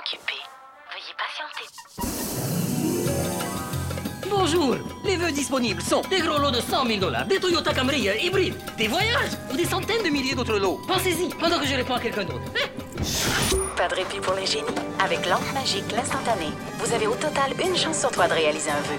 occupé. Veuillez patienter. Bonjour Les vœux disponibles sont des gros lots de 100 000 dollars, des Toyota Camry hybrides, des voyages ou des centaines de milliers d'autres lots. Pensez-y pendant que je réponds à quelqu'un d'autre. Eh Pas de répit pour les génies. Avec Lampe Magique l'instantané, vous avez au total une chance sur trois de réaliser un vœu.